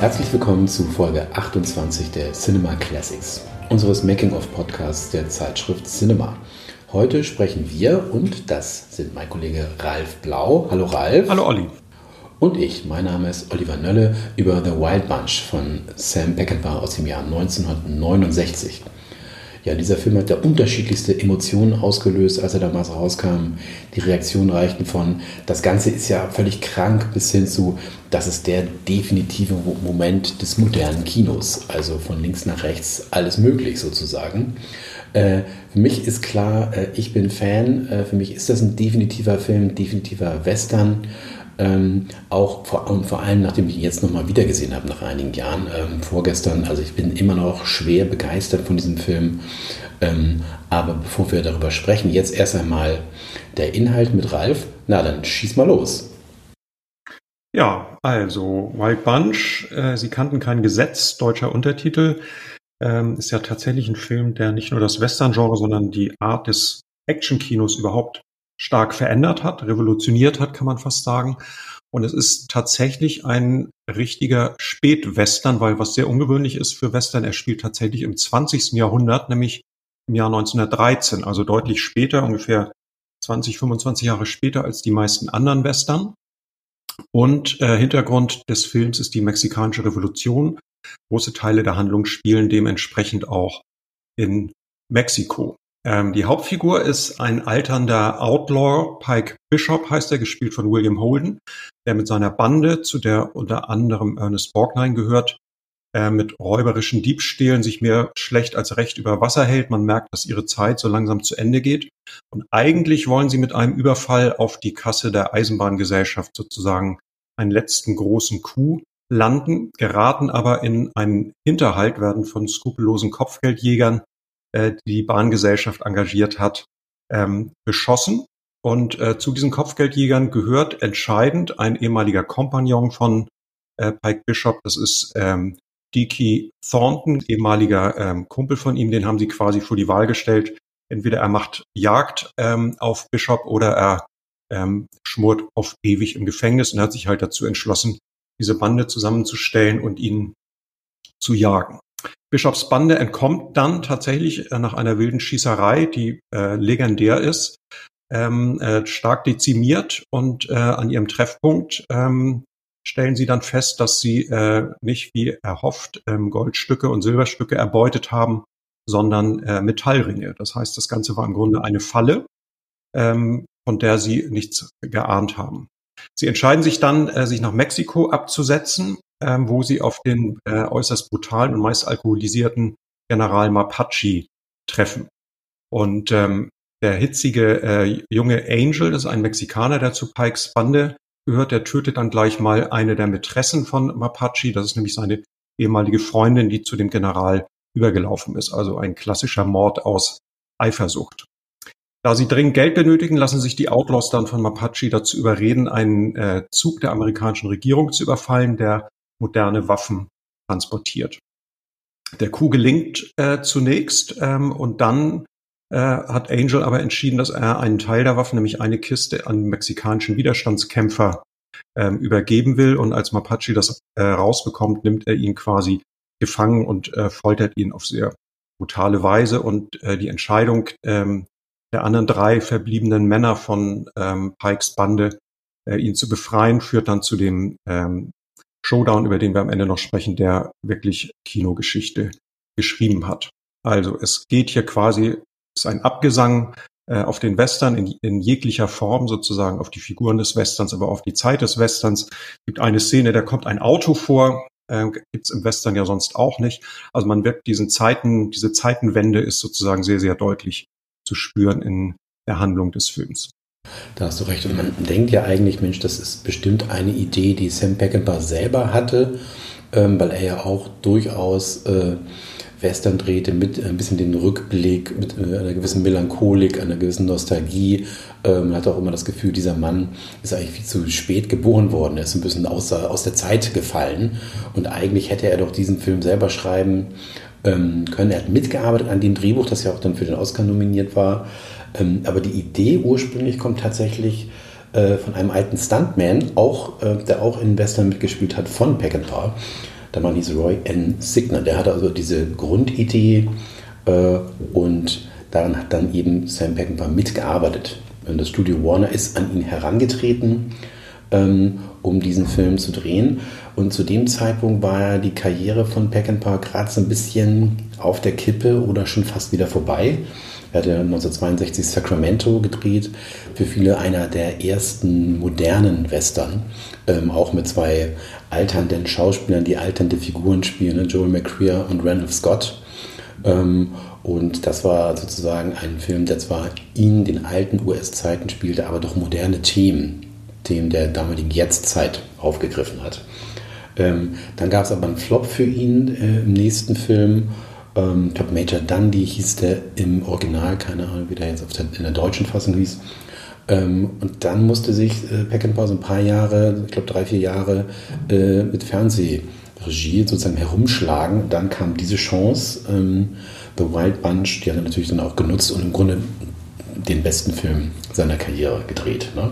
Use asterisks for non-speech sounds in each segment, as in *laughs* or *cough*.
Herzlich willkommen zu Folge 28 der Cinema Classics, unseres Making-of-Podcasts der Zeitschrift Cinema. Heute sprechen wir, und das sind mein Kollege Ralf Blau. Hallo Ralf. Hallo Olli. Und ich, mein Name ist Oliver Nölle, über The Wild Bunch von Sam Peckinpah aus dem Jahr 1969. Ja, dieser Film hat ja unterschiedlichste Emotionen ausgelöst, als er damals rauskam. Die Reaktionen reichten von, das Ganze ist ja völlig krank, bis hin zu, das ist der definitive Moment des modernen Kinos. Also von links nach rechts alles möglich sozusagen. Äh, für mich ist klar, äh, ich bin Fan. Äh, für mich ist das ein definitiver Film, definitiver Western. Ähm, auch vor, und vor allem, nachdem ich ihn jetzt nochmal wiedergesehen habe, nach einigen Jahren, ähm, vorgestern, also ich bin immer noch schwer begeistert von diesem Film. Ähm, aber bevor wir darüber sprechen, jetzt erst einmal der Inhalt mit Ralf. Na, dann schieß mal los. Ja, also Wild Bunch, äh, Sie kannten kein Gesetz, deutscher Untertitel, ähm, ist ja tatsächlich ein Film, der nicht nur das Western-Genre, sondern die Art des Action-Kinos überhaupt stark verändert hat, revolutioniert hat, kann man fast sagen. Und es ist tatsächlich ein richtiger Spätwestern, weil was sehr ungewöhnlich ist für Western, er spielt tatsächlich im 20. Jahrhundert, nämlich im Jahr 1913, also deutlich später, ungefähr 20, 25 Jahre später als die meisten anderen Western. Und äh, Hintergrund des Films ist die mexikanische Revolution. Große Teile der Handlung spielen dementsprechend auch in Mexiko. Ähm, die Hauptfigur ist ein alternder Outlaw, Pike Bishop heißt er, gespielt von William Holden, der mit seiner Bande, zu der unter anderem Ernest Borgnine gehört, äh, mit räuberischen Diebstählen sich mehr schlecht als recht über Wasser hält. Man merkt, dass ihre Zeit so langsam zu Ende geht. Und eigentlich wollen sie mit einem Überfall auf die Kasse der Eisenbahngesellschaft sozusagen einen letzten großen Coup landen, geraten aber in einen Hinterhalt, werden von skrupellosen Kopfgeldjägern äh, die Bahngesellschaft engagiert hat, ähm, beschossen. Und äh, zu diesen Kopfgeldjägern gehört entscheidend ein ehemaliger Kompagnon von äh, Pike Bishop. Das ist ähm, Deke Thornton, ehemaliger ähm, Kumpel von ihm. Den haben sie quasi vor die Wahl gestellt. Entweder er macht Jagd ähm, auf Bishop oder er ähm, schmort auf ewig im Gefängnis und hat sich halt dazu entschlossen, diese Bande zusammenzustellen und ihn zu jagen. Bischofs Bande entkommt dann tatsächlich äh, nach einer wilden Schießerei, die äh, legendär ist, ähm, äh, stark dezimiert und äh, an ihrem Treffpunkt ähm, stellen sie dann fest, dass sie äh, nicht wie erhofft ähm, Goldstücke und Silberstücke erbeutet haben, sondern äh, Metallringe. Das heißt, das Ganze war im Grunde eine Falle, ähm, von der sie nichts geahnt haben. Sie entscheiden sich dann, äh, sich nach Mexiko abzusetzen ähm, wo sie auf den äh, äußerst brutalen und meist alkoholisierten General Mapache treffen. Und ähm, der hitzige äh, junge Angel, das ist ein Mexikaner, der zu Pikes Bande gehört, der tötet dann gleich mal eine der Mätressen von Mapache. Das ist nämlich seine ehemalige Freundin, die zu dem General übergelaufen ist. Also ein klassischer Mord aus Eifersucht. Da sie dringend Geld benötigen, lassen sich die Outlaws dann von Mapache dazu überreden, einen äh, Zug der amerikanischen Regierung zu überfallen, der moderne Waffen transportiert. Der Coup gelingt äh, zunächst ähm, und dann äh, hat Angel aber entschieden, dass er einen Teil der Waffen, nämlich eine Kiste, an mexikanischen Widerstandskämpfer ähm, übergeben will. Und als Mapache das äh, rausbekommt, nimmt er ihn quasi gefangen und äh, foltert ihn auf sehr brutale Weise. Und äh, die Entscheidung ähm, der anderen drei verbliebenen Männer von ähm, Pikes Bande, äh, ihn zu befreien, führt dann zu dem ähm, Showdown, über den wir am Ende noch sprechen, der wirklich Kinogeschichte geschrieben hat. Also es geht hier quasi, ist ein Abgesang äh, auf den Western in, in, jeglicher Form sozusagen, auf die Figuren des Westerns, aber auf die Zeit des Westerns. Es gibt eine Szene, da kommt ein Auto vor, äh, gibt's im Western ja sonst auch nicht. Also man wird diesen Zeiten, diese Zeitenwende ist sozusagen sehr, sehr deutlich zu spüren in der Handlung des Films. Da hast du recht. Und man denkt ja eigentlich, Mensch, das ist bestimmt eine Idee, die Sam Peckinpah selber hatte, ähm, weil er ja auch durchaus äh, Western drehte mit ein bisschen den Rückblick, mit äh, einer gewissen Melancholik, einer gewissen Nostalgie. Ähm, man hat auch immer das Gefühl, dieser Mann ist eigentlich viel zu spät geboren worden. Er ist ein bisschen aus der, aus der Zeit gefallen. Und eigentlich hätte er doch diesen Film selber schreiben ähm, können. Er hat mitgearbeitet an dem Drehbuch, das ja auch dann für den Oscar nominiert war. Ähm, aber die Idee ursprünglich kommt tatsächlich äh, von einem alten Stuntman, auch, äh, der auch in Western mitgespielt hat, von Peckinpah. der Mann hieß Roy N. Signer. Der hatte also diese Grundidee äh, und daran hat dann eben Sam Peckinpah mitgearbeitet. Und das Studio Warner ist an ihn herangetreten, ähm, um diesen Film zu drehen. Und zu dem Zeitpunkt war ja die Karriere von Peckinpah gerade so ein bisschen auf der Kippe oder schon fast wieder vorbei. Er hatte 1962 Sacramento gedreht, für viele einer der ersten modernen Western, ähm, auch mit zwei alternden Schauspielern, die alternde Figuren spielen, ne? Joel McCrea und Randolph Scott. Ähm, und das war sozusagen ein Film, der zwar in den alten US-Zeiten spielte, aber doch moderne Themen, Themen der damaligen Jetztzeit aufgegriffen hat. Ähm, dann gab es aber einen Flop für ihn äh, im nächsten Film. Ähm, ich glaube, Major Dundee hieß der im Original, keine Ahnung, wie der jetzt der, in der deutschen Fassung hieß. Ähm, und dann musste sich äh, Peckinpah so ein paar Jahre, ich glaube drei, vier Jahre, äh, mit Fernsehregie sozusagen herumschlagen. Dann kam diese Chance, ähm, The Wild Bunch, die hat er natürlich dann auch genutzt und im Grunde den besten Film seiner Karriere gedreht. Ne?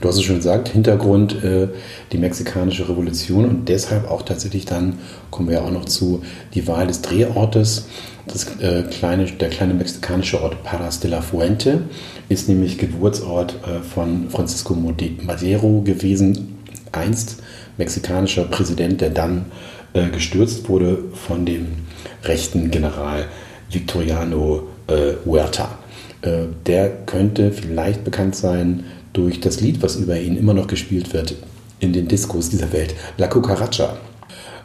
Du hast es schon gesagt, Hintergrund äh, die mexikanische Revolution und deshalb auch tatsächlich dann, kommen wir ja auch noch zu, die Wahl des Drehortes. Das, äh, kleine, der kleine mexikanische Ort Paras de la Fuente ist nämlich Geburtsort äh, von Francisco Madero gewesen, einst mexikanischer Präsident, der dann äh, gestürzt wurde von dem rechten General Victoriano äh, Huerta. Äh, der könnte vielleicht bekannt sein durch das Lied, was über ihn immer noch gespielt wird in den Diskos dieser Welt, La Cucaracha.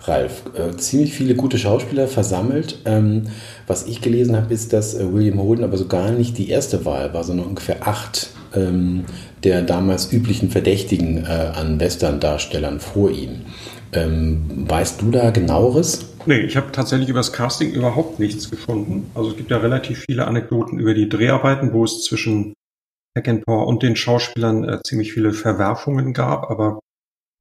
Ralf, äh, ziemlich viele gute Schauspieler versammelt. Ähm, was ich gelesen habe, ist, dass äh, William Holden aber so gar nicht die erste Wahl war, sondern ungefähr acht ähm, der damals üblichen Verdächtigen äh, an Western-Darstellern vor ihm. Ähm, weißt du da genaueres? Nee, ich habe tatsächlich über das Casting überhaupt nichts gefunden. Also es gibt ja relativ viele Anekdoten über die Dreharbeiten, wo es zwischen Peckinpah und den Schauspielern äh, ziemlich viele Verwerfungen gab, aber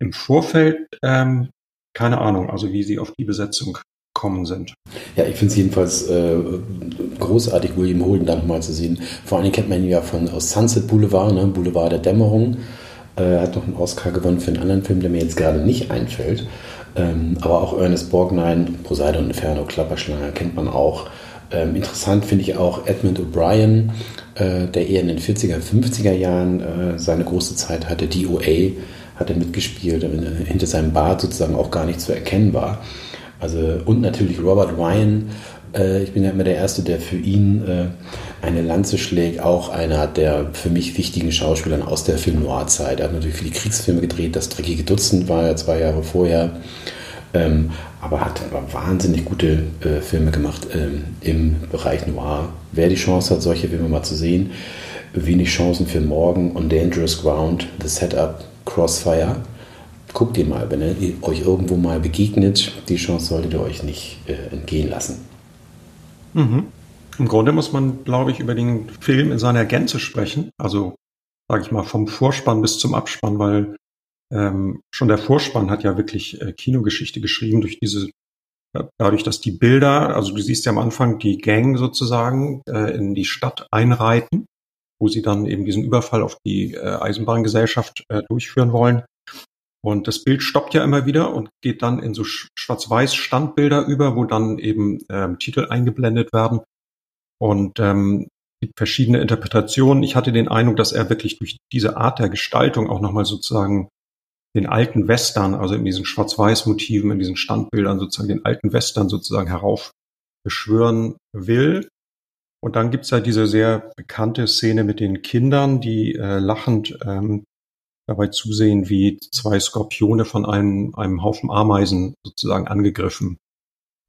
im Vorfeld ähm, keine Ahnung, also wie sie auf die Besetzung kommen sind. Ja, ich finde es jedenfalls äh, großartig, William Holden da nochmal zu sehen. Vor allem kennt man ihn ja von aus Sunset Boulevard, ne? Boulevard der Dämmerung. Äh, hat noch einen Oscar gewonnen für einen anderen Film, der mir jetzt gerade nicht einfällt. Ähm, aber auch Ernest Borgnine, Poseidon Inferno, Klapperschlange kennt man auch. Ähm, interessant finde ich auch Edmund O'Brien, äh, der eher in den 40er, 50er Jahren äh, seine große Zeit hatte. DOA hat er mitgespielt, äh, hinter seinem Bart sozusagen auch gar nicht zu erkennen war. Also, und natürlich Robert Ryan. Äh, ich bin ja immer der Erste, der für ihn äh, eine Lanze schlägt. Auch einer der für mich wichtigen Schauspieler aus der Film Noir-Zeit. Er hat natürlich viele Kriegsfilme gedreht. Das dreckige Dutzend war ja zwei Jahre vorher. Ähm, aber hat wahnsinnig gute äh, Filme gemacht ähm, im Bereich Noir. Wer die Chance hat, solche Filme mal zu sehen, wenig Chancen für morgen und Dangerous Ground, The Setup, Crossfire. Guckt ihr mal, wenn ihr euch irgendwo mal begegnet, die Chance solltet ihr euch nicht äh, entgehen lassen. Mhm. Im Grunde muss man, glaube ich, über den Film in seiner Gänze sprechen. Also, sage ich mal, vom Vorspann bis zum Abspann, weil ähm, schon der Vorspann hat ja wirklich äh, Kinogeschichte geschrieben durch diese, äh, dadurch, dass die Bilder, also du siehst ja am Anfang die Gang sozusagen äh, in die Stadt einreiten, wo sie dann eben diesen Überfall auf die äh, Eisenbahngesellschaft äh, durchführen wollen. Und das Bild stoppt ja immer wieder und geht dann in so schwarz-weiß Standbilder über, wo dann eben ähm, Titel eingeblendet werden. Und ähm, gibt verschiedene Interpretationen. Ich hatte den Eindruck, dass er wirklich durch diese Art der Gestaltung auch nochmal sozusagen den alten Western, also in diesen Schwarz-Weiß-Motiven, in diesen Standbildern sozusagen den alten Western sozusagen heraufbeschwören will. Und dann gibt's ja diese sehr bekannte Szene mit den Kindern, die äh, lachend ähm, dabei zusehen, wie zwei Skorpione von einem, einem Haufen Ameisen sozusagen angegriffen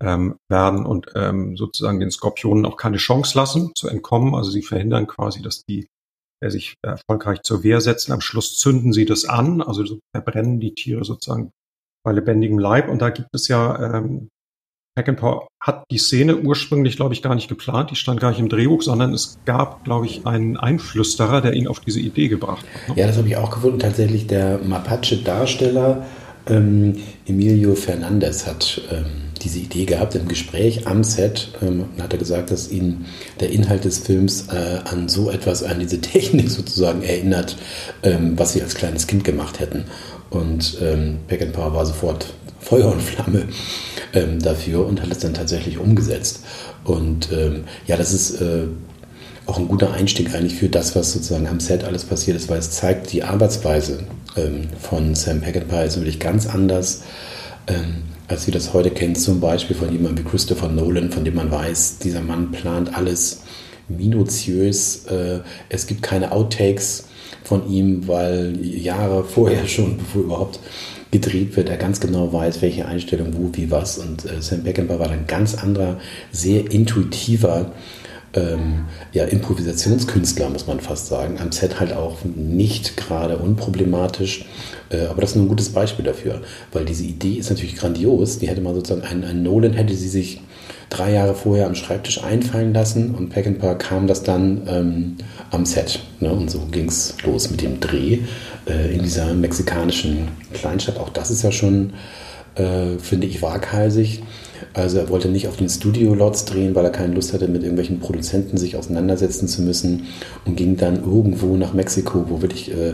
ähm, werden und ähm, sozusagen den Skorpionen auch keine Chance lassen zu entkommen. Also sie verhindern quasi, dass die sich erfolgreich zur Wehr setzen. Am Schluss zünden sie das an, also verbrennen die Tiere sozusagen bei lebendigem Leib. Und da gibt es ja ähm, Peckinpah hat die Szene ursprünglich, glaube ich, gar nicht geplant. Die stand gar nicht im Drehbuch, sondern es gab, glaube ich, einen Einflüsterer, der ihn auf diese Idee gebracht hat. Ne? Ja, das habe ich auch gefunden. Tatsächlich der Mapache-Darsteller ähm, Emilio Fernandez hat ähm, diese Idee gehabt im Gespräch am Set. Ähm, hat er gesagt, dass ihn der Inhalt des Films äh, an so etwas, an diese Technik *laughs* sozusagen erinnert, ähm, was sie als kleines Kind gemacht hätten. Und ähm, Peckinpah war sofort *laughs* Feuer und Flamme ähm, dafür und hat es dann tatsächlich umgesetzt. Und ähm, ja, das ist äh, auch ein guter Einstieg eigentlich für das, was sozusagen am Set alles passiert ist, weil es zeigt, die Arbeitsweise ähm, von Sam Peckinpah ist wirklich ganz anders, ähm, als wir das heute kennen, zum Beispiel von jemandem wie Christopher Nolan, von dem man weiß, dieser Mann plant alles minutiös, äh, es gibt keine Outtakes von ihm, weil Jahre vorher *laughs* schon, bevor überhaupt gedreht wird, er ganz genau weiß, welche Einstellung, wo, wie, was. Und äh, Sam Peckinpah war ein ganz anderer, sehr intuitiver ähm, ja, Improvisationskünstler, muss man fast sagen. Am Set halt auch nicht gerade unproblematisch. Äh, aber das ist nur ein gutes Beispiel dafür, weil diese Idee ist natürlich grandios. Die hätte man sozusagen, ein, ein Nolan hätte sie sich drei Jahre vorher am Schreibtisch einfallen lassen und Peckinpah kam das dann ähm, am Set. Ne? Und so ging es los mit dem Dreh äh, in dieser mexikanischen Kleinstadt. Auch das ist ja schon, äh, finde ich, waghalsig. Also er wollte nicht auf den Studio-Lots drehen, weil er keine Lust hatte, mit irgendwelchen Produzenten sich auseinandersetzen zu müssen und ging dann irgendwo nach Mexiko, wo wirklich äh, äh,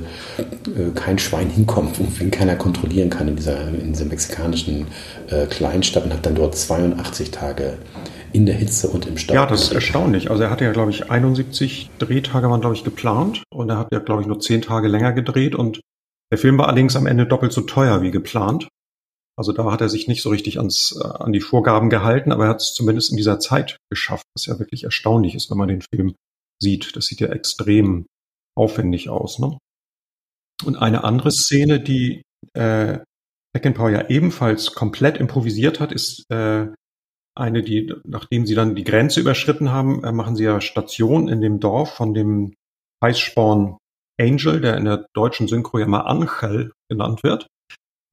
kein Schwein hinkommt, wo ihn keiner kontrollieren kann in dieser, in dieser mexikanischen äh, Kleinstadt und hat dann dort 82 Tage in der Hitze und im Stau. Ja, das ist erstaunlich. Also er hatte ja, glaube ich, 71 Drehtage waren, glaube ich, geplant und er hat ja, glaube ich, nur 10 Tage länger gedreht und der Film war allerdings am Ende doppelt so teuer wie geplant. Also da hat er sich nicht so richtig ans, äh, an die Vorgaben gehalten, aber er hat es zumindest in dieser Zeit geschafft, was ja wirklich erstaunlich ist, wenn man den Film sieht. Das sieht ja extrem aufwendig aus. Ne? Und eine andere Szene, die äh, Peckinpah ja ebenfalls komplett improvisiert hat, ist äh, eine, die, nachdem sie dann die Grenze überschritten haben, äh, machen sie ja Station in dem Dorf von dem Heißsporn Angel, der in der deutschen Synchro ja mal Angel genannt wird.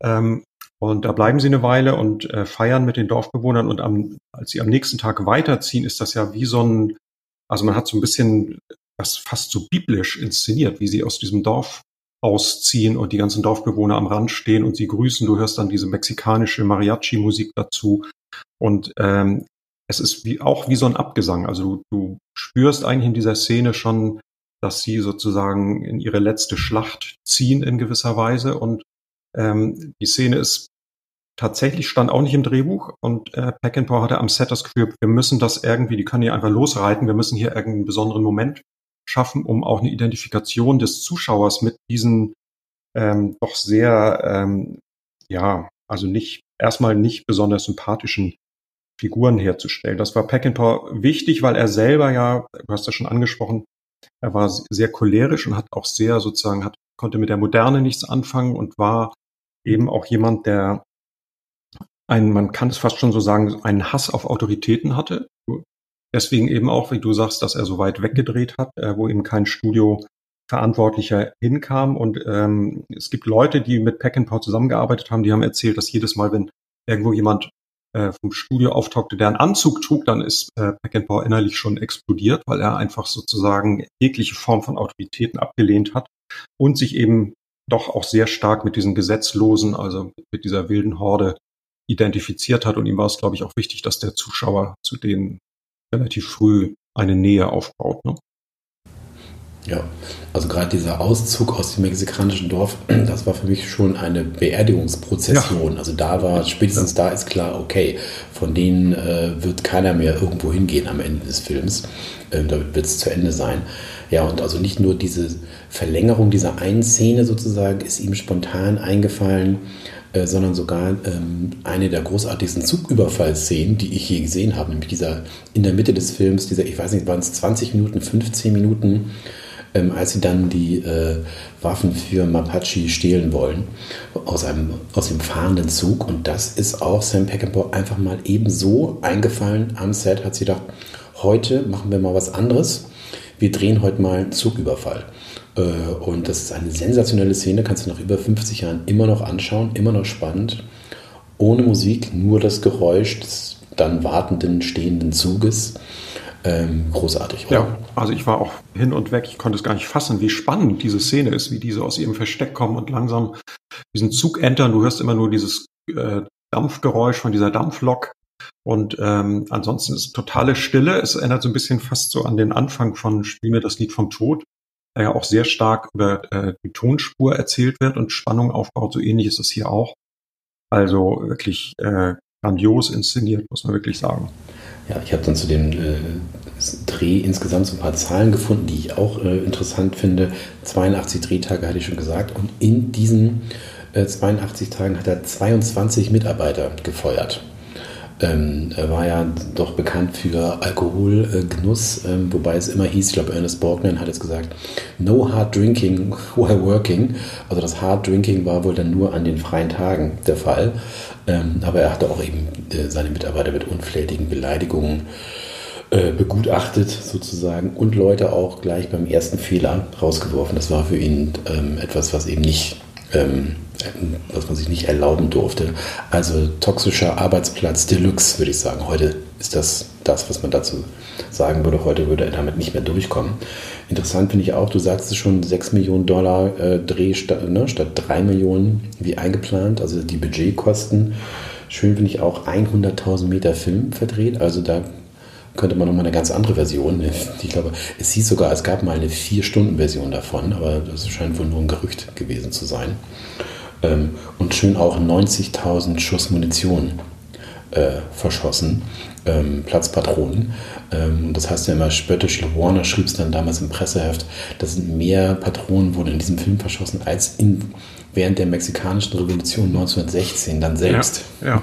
Ähm, und da bleiben sie eine Weile und äh, feiern mit den Dorfbewohnern. Und am, als sie am nächsten Tag weiterziehen, ist das ja wie so ein, also man hat so ein bisschen das fast so biblisch inszeniert, wie sie aus diesem Dorf ausziehen und die ganzen Dorfbewohner am Rand stehen und sie grüßen. Du hörst dann diese mexikanische Mariachi-Musik dazu. Und ähm, es ist wie, auch wie so ein Abgesang. Also du, du spürst eigentlich in dieser Szene schon, dass sie sozusagen in ihre letzte Schlacht ziehen in gewisser Weise und ähm, die Szene ist tatsächlich stand auch nicht im Drehbuch und äh, Peckinpah hatte am Set das Gefühl, wir müssen das irgendwie, die können hier einfach losreiten, wir müssen hier irgendeinen besonderen Moment schaffen, um auch eine Identifikation des Zuschauers mit diesen ähm, doch sehr, ähm, ja, also nicht, erstmal nicht besonders sympathischen Figuren herzustellen. Das war Peckinpah wichtig, weil er selber ja, du hast das schon angesprochen, er war sehr cholerisch und hat auch sehr sozusagen, hat, konnte mit der Moderne nichts anfangen und war eben auch jemand, der ein, man kann es fast schon so sagen, einen Hass auf Autoritäten hatte. Deswegen eben auch, wie du sagst, dass er so weit weggedreht hat, äh, wo eben kein Studio Verantwortlicher hinkam. Und ähm, es gibt Leute, die mit Peckinpah zusammengearbeitet haben, die haben erzählt, dass jedes Mal, wenn irgendwo jemand äh, vom Studio auftauchte, der einen Anzug trug, dann ist äh, Peckinpah innerlich schon explodiert, weil er einfach sozusagen jegliche Form von Autoritäten abgelehnt hat und sich eben doch auch sehr stark mit diesen Gesetzlosen, also mit dieser wilden Horde identifiziert hat. Und ihm war es, glaube ich, auch wichtig, dass der Zuschauer zu denen relativ früh eine Nähe aufbaut. Ne? Ja, also gerade dieser Auszug aus dem mexikanischen Dorf, *clears throat* das war für mich schon eine Beerdigungsprozession. Ja. Also da war, spätestens da ist klar, okay, von denen äh, wird keiner mehr irgendwo hingehen am Ende des Films. Äh, damit wird es zu Ende sein. Ja, und also nicht nur diese Verlängerung dieser einen Szene sozusagen ist ihm spontan eingefallen, äh, sondern sogar ähm, eine der großartigsten Zugüberfallszenen, die ich je gesehen habe, nämlich dieser in der Mitte des Films, dieser, ich weiß nicht, waren es 20 Minuten, 15 Minuten, ähm, als sie dann die äh, Waffen für Mapache stehlen wollen aus, einem, aus dem fahrenden Zug. Und das ist auch Sam Peckinpah einfach mal ebenso eingefallen am Set, hat sie gedacht, heute machen wir mal was anderes wir drehen heute mal Zugüberfall. Äh, und das ist eine sensationelle Szene, kannst du nach über 50 Jahren immer noch anschauen, immer noch spannend. Ohne Musik, nur das Geräusch des dann wartenden, stehenden Zuges. Ähm, großartig, oder? Ja, also ich war auch hin und weg, ich konnte es gar nicht fassen, wie spannend diese Szene ist, wie diese aus ihrem Versteck kommen und langsam diesen Zug entern. Du hörst immer nur dieses äh, Dampfgeräusch von dieser Dampflok und ähm, ansonsten ist totale Stille. Es erinnert so ein bisschen fast so an den Anfang von Spiel mir das Lied vom Tod, der ja auch sehr stark über äh, die Tonspur erzählt wird und Spannung aufbaut. So ähnlich ist es hier auch. Also wirklich äh, grandios inszeniert, muss man wirklich sagen. Ja, ich habe dann zu dem äh, Dreh insgesamt so ein paar Zahlen gefunden, die ich auch äh, interessant finde. 82 Drehtage hatte ich schon gesagt und in diesen äh, 82 Tagen hat er 22 Mitarbeiter gefeuert. Ähm, er war ja doch bekannt für Alkoholgenuss, ähm, wobei es immer hieß, ich glaube, Ernest Borgnine hat jetzt gesagt, no hard drinking *laughs* while working. Also das hard drinking war wohl dann nur an den freien Tagen der Fall. Ähm, aber er hatte auch eben äh, seine Mitarbeiter mit unflätigen Beleidigungen äh, begutachtet sozusagen und Leute auch gleich beim ersten Fehler rausgeworfen. Das war für ihn ähm, etwas, was eben nicht ähm, was man sich nicht erlauben durfte. Also toxischer Arbeitsplatz Deluxe, würde ich sagen. Heute ist das das, was man dazu sagen würde. Heute würde er damit nicht mehr durchkommen. Interessant finde ich auch, du sagst es schon, 6 Millionen Dollar äh, Dreh statt, ne, statt 3 Millionen wie eingeplant, also die Budgetkosten. Schön finde ich auch 100.000 Meter Film verdreht, also da könnte man nochmal eine ganz andere Version. *laughs* Ich glaube, es hieß sogar, es gab mal eine 4-Stunden-Version davon, aber das scheint wohl nur ein Gerücht gewesen zu sein. Ähm, und schön auch 90.000 Schuss Munition äh, verschossen, ähm, Platzpatronen. Ähm, das heißt ja immer spöttisch, Warner schrieb es dann damals im Presseheft, dass mehr Patronen wurden in diesem Film verschossen als in, während der mexikanischen Revolution 1916 dann selbst. Ja, ja.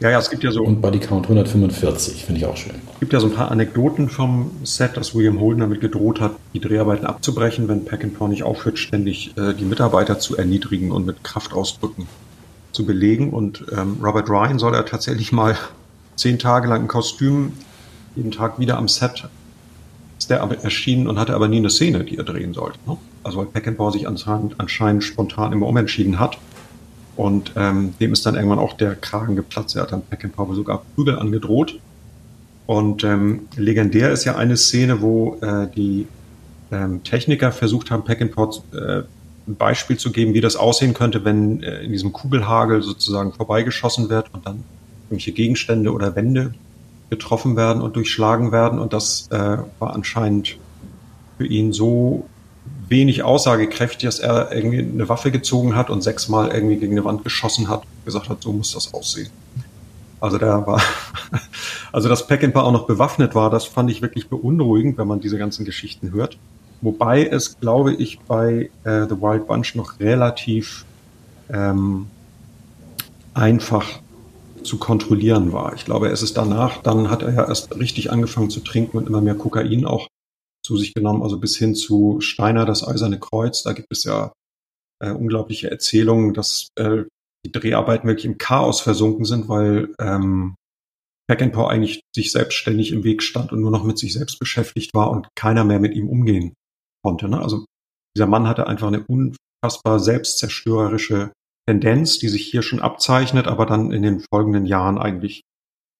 Ja, ja, es gibt ja so. Und Bodycount 145, finde ich auch schön. Es gibt ja so ein paar Anekdoten vom Set, dass William Holden damit gedroht hat, die Dreharbeiten abzubrechen, wenn Peckinpah nicht aufhört, ständig äh, die Mitarbeiter zu erniedrigen und mit Kraftausdrücken zu belegen. Und ähm, Robert Ryan soll er tatsächlich mal *laughs* zehn Tage lang ein Kostüm, jeden Tag wieder am Set ist der aber erschienen und hatte aber nie eine Szene, die er drehen sollte. Ne? Also weil Peckinpah sich anscheinend, anscheinend spontan immer umentschieden hat und ähm, dem ist dann irgendwann auch der Kragen geplatzt. Er hat dann Peckinpah sogar Prügel angedroht. Und ähm, legendär ist ja eine Szene, wo äh, die ähm, Techniker versucht haben, Peckinpah äh, ein Beispiel zu geben, wie das aussehen könnte, wenn äh, in diesem Kugelhagel sozusagen vorbeigeschossen wird und dann irgendwelche Gegenstände oder Wände getroffen werden und durchschlagen werden. Und das äh, war anscheinend für ihn so wenig aussagekräftig, dass er irgendwie eine Waffe gezogen hat und sechsmal irgendwie gegen eine Wand geschossen hat, gesagt hat, so muss das aussehen. Also der war, *laughs* also dass Peckinpah auch noch bewaffnet war, das fand ich wirklich beunruhigend, wenn man diese ganzen Geschichten hört. Wobei es, glaube ich, bei äh, The Wild Bunch noch relativ ähm, einfach zu kontrollieren war. Ich glaube, es ist danach, dann hat er ja erst richtig angefangen zu trinken und immer mehr Kokain auch zu sich genommen, also bis hin zu Steiner, das Eiserne Kreuz. Da gibt es ja äh, unglaubliche Erzählungen, dass äh, die Dreharbeiten wirklich im Chaos versunken sind, weil ähm, Peckinpah eigentlich sich selbstständig im Weg stand und nur noch mit sich selbst beschäftigt war und keiner mehr mit ihm umgehen konnte. Ne? Also dieser Mann hatte einfach eine unfassbar selbstzerstörerische Tendenz, die sich hier schon abzeichnet, aber dann in den folgenden Jahren eigentlich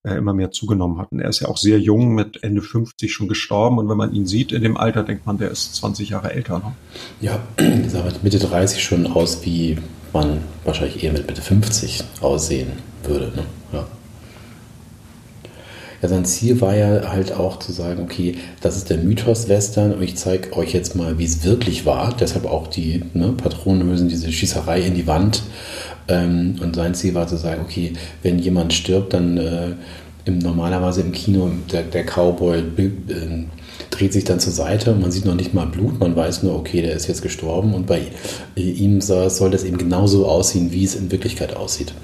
äh, immer mehr zugenommen hat. Und er ist ja auch sehr jung, mit Ende 50 schon gestorben. Und wenn man ihn sieht in dem Alter, denkt man, der ist 20 Jahre älter. Ne? Ja, *clears throat* der sah mit Mitte 30 schon aus, wie man wahrscheinlich eher mit Mitte 50 aussehen würde. Ne? Ja. Ja, sein Ziel war ja halt auch zu sagen, okay, das ist der Mythos-Western und ich zeige euch jetzt mal, wie es wirklich war. Deshalb auch die ne, Patronenhülsen, diese Schießerei in die Wand ähm, und sein Ziel war zu sagen, okay, wenn jemand stirbt, dann äh, im, normalerweise im Kino der, der Cowboy äh, dreht sich dann zur Seite und man sieht noch nicht mal Blut, man weiß nur, okay, der ist jetzt gestorben und bei ihm soll das eben genauso aussehen, wie es in Wirklichkeit aussieht.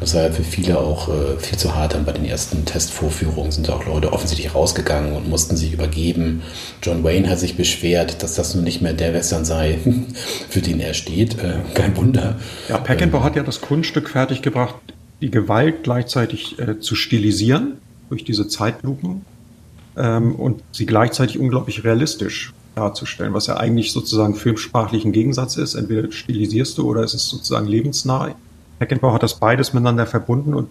Das war ja für viele auch äh, viel zu hart. Dann bei den ersten Testvorführungen sind auch Leute offensichtlich rausgegangen und mussten sich übergeben. John Wayne hat sich beschwert, dass das nun nicht mehr der Western sei, *laughs* für den er steht. Äh, kein Wunder. Ja, Peckinpah hat ja das Kunststück fertiggebracht, die Gewalt gleichzeitig äh, zu stilisieren durch diese Zeitlupen ähm, und sie gleichzeitig unglaublich realistisch darzustellen, was ja eigentlich sozusagen filmsprachlichen Gegensatz ist. Entweder stilisierst du oder es ist sozusagen lebensnah. Heckenbauer hat das beides miteinander verbunden und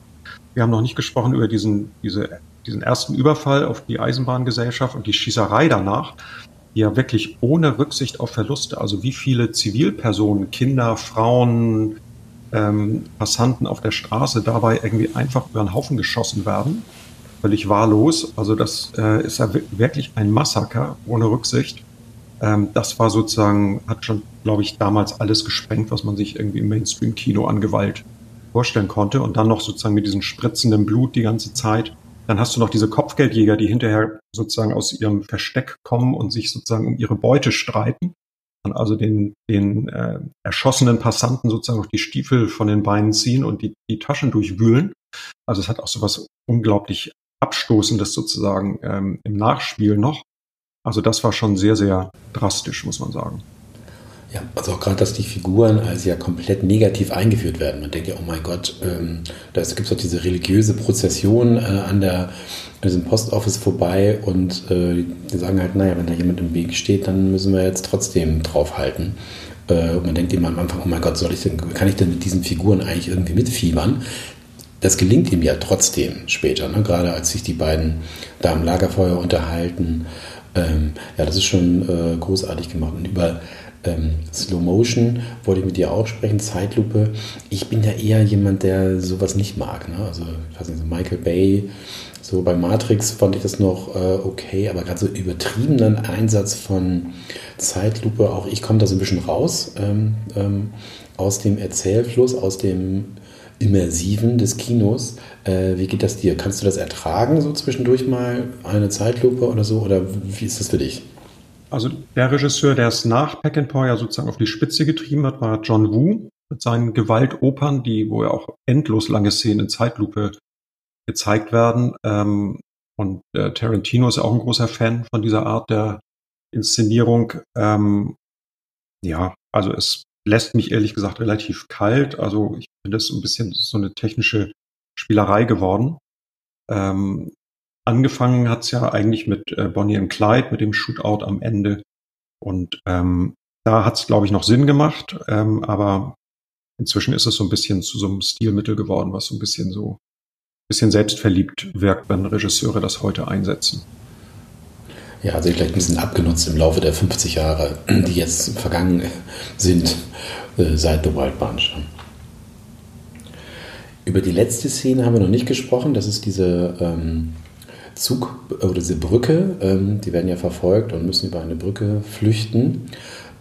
wir haben noch nicht gesprochen über diesen, diese, diesen ersten Überfall auf die Eisenbahngesellschaft und die Schießerei danach, die ja wirklich ohne Rücksicht auf Verluste, also wie viele Zivilpersonen, Kinder, Frauen, ähm, Passanten auf der Straße dabei irgendwie einfach über den Haufen geschossen werden völlig wahllos. Also das äh, ist ja wirklich ein Massaker ohne Rücksicht. Ähm, das war sozusagen, hat schon, glaube ich, damals alles gesprengt, was man sich irgendwie im Mainstream-Kino an Gewalt vorstellen konnte. Und dann noch sozusagen mit diesem spritzenden Blut die ganze Zeit. Dann hast du noch diese Kopfgeldjäger, die hinterher sozusagen aus ihrem Versteck kommen und sich sozusagen um ihre Beute streiten. Und also den, den äh, erschossenen Passanten sozusagen auch die Stiefel von den Beinen ziehen und die, die Taschen durchwühlen. Also es hat auch so was unglaublich Abstoßendes sozusagen ähm, im Nachspiel noch. Also das war schon sehr, sehr drastisch, muss man sagen. Ja, also auch gerade, dass die Figuren als ja komplett negativ eingeführt werden. Man denkt ja, oh mein Gott, ähm, da gibt es doch diese religiöse Prozession äh, an, der, an diesem Postoffice vorbei und äh, die sagen halt, naja, wenn da jemand im Weg steht, dann müssen wir jetzt trotzdem draufhalten. Äh, und man denkt immer am Anfang, oh mein Gott, soll ich denn, kann ich denn mit diesen Figuren eigentlich irgendwie mitfiebern? Das gelingt ihm ja trotzdem später, ne? gerade als sich die beiden da am Lagerfeuer unterhalten. Ähm, ja, das ist schon äh, großartig gemacht. Und über ähm, Slow Motion wollte ich mit dir auch sprechen, Zeitlupe. Ich bin ja eher jemand, der sowas nicht mag. Ne? Also, ich weiß nicht, Michael Bay, so bei Matrix fand ich das noch äh, okay, aber gerade so übertriebenen Einsatz von Zeitlupe, auch ich komme da so ein bisschen raus ähm, ähm, aus dem Erzählfluss, aus dem Immersiven des Kinos. Äh, wie geht das dir? Kannst du das ertragen, so zwischendurch mal eine Zeitlupe oder so? Oder wie ist das für dich? Also der Regisseur, der es nach Peckinpah ja sozusagen auf die Spitze getrieben hat, war John Woo mit seinen Gewaltopern, die, wo ja auch endlos lange Szenen in Zeitlupe gezeigt werden. Ähm, und äh, Tarantino ist auch ein großer Fan von dieser Art der Inszenierung. Ähm, ja, also es lässt mich ehrlich gesagt relativ kalt. Also ich finde es ein bisschen so eine technische Spielerei geworden. Ähm, angefangen hat's ja eigentlich mit äh, Bonnie und Clyde, mit dem Shootout am Ende. Und ähm, da hat's, glaube ich, noch Sinn gemacht. Ähm, aber inzwischen ist es so ein bisschen zu so einem Stilmittel geworden, was so ein bisschen so bisschen selbstverliebt wirkt, wenn Regisseure das heute einsetzen. Ja, also vielleicht ein bisschen abgenutzt im Laufe der 50 Jahre, die jetzt vergangen sind äh, seit The Wild Bunch. Über die letzte Szene haben wir noch nicht gesprochen. Das ist diese ähm, Zug oder diese Brücke, ähm, die werden ja verfolgt und müssen über eine Brücke flüchten.